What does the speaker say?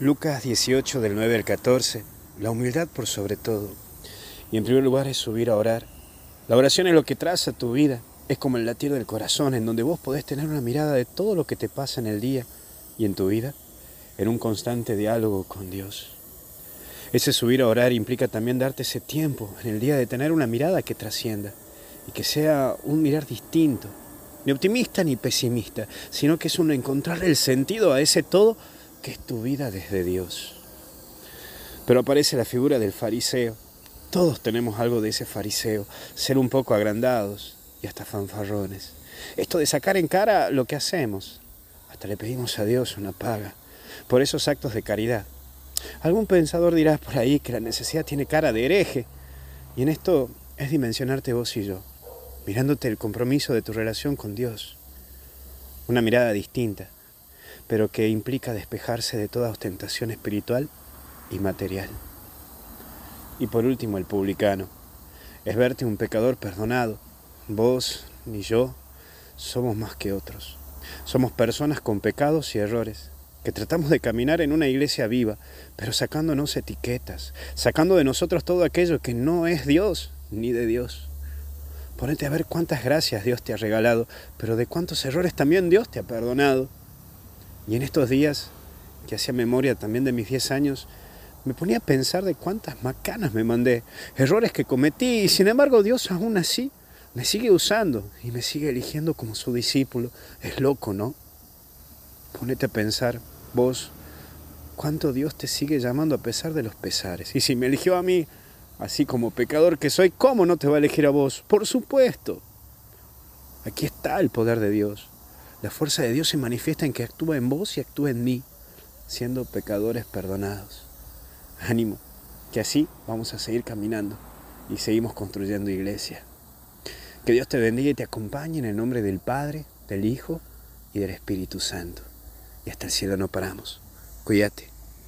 Lucas 18 del 9 al 14, la humildad por sobre todo. Y en primer lugar es subir a orar. La oración es lo que traza tu vida, es como el latir del corazón, en donde vos podés tener una mirada de todo lo que te pasa en el día y en tu vida, en un constante diálogo con Dios. Ese subir a orar implica también darte ese tiempo en el día de tener una mirada que trascienda y que sea un mirar distinto, ni optimista ni pesimista, sino que es un encontrar el sentido a ese todo que es tu vida desde Dios. Pero aparece la figura del fariseo. Todos tenemos algo de ese fariseo, ser un poco agrandados y hasta fanfarrones. Esto de sacar en cara lo que hacemos. Hasta le pedimos a Dios una paga por esos actos de caridad. Algún pensador dirá por ahí que la necesidad tiene cara de hereje. Y en esto es dimensionarte vos y yo, mirándote el compromiso de tu relación con Dios. Una mirada distinta, pero que implica despejarse de toda ostentación espiritual y material. Y por último, el publicano. Es verte un pecador perdonado. Vos ni yo somos más que otros. Somos personas con pecados y errores, que tratamos de caminar en una iglesia viva, pero sacándonos etiquetas, sacando de nosotros todo aquello que no es Dios ni de Dios. Ponete a ver cuántas gracias Dios te ha regalado, pero de cuántos errores también Dios te ha perdonado. Y en estos días, que hacía memoria también de mis 10 años, me ponía a pensar de cuántas macanas me mandé, errores que cometí, y sin embargo Dios aún así me sigue usando y me sigue eligiendo como su discípulo. Es loco, ¿no? Ponete a pensar, vos, cuánto Dios te sigue llamando a pesar de los pesares. Y si me eligió a mí, así como pecador que soy, ¿cómo no te va a elegir a vos? Por supuesto. Aquí está el poder de Dios. La fuerza de Dios se manifiesta en que actúa en vos y actúa en mí, siendo pecadores perdonados. Ánimo, que así vamos a seguir caminando y seguimos construyendo iglesia. Que Dios te bendiga y te acompañe en el nombre del Padre, del Hijo y del Espíritu Santo. Y hasta el cielo no paramos. Cuídate.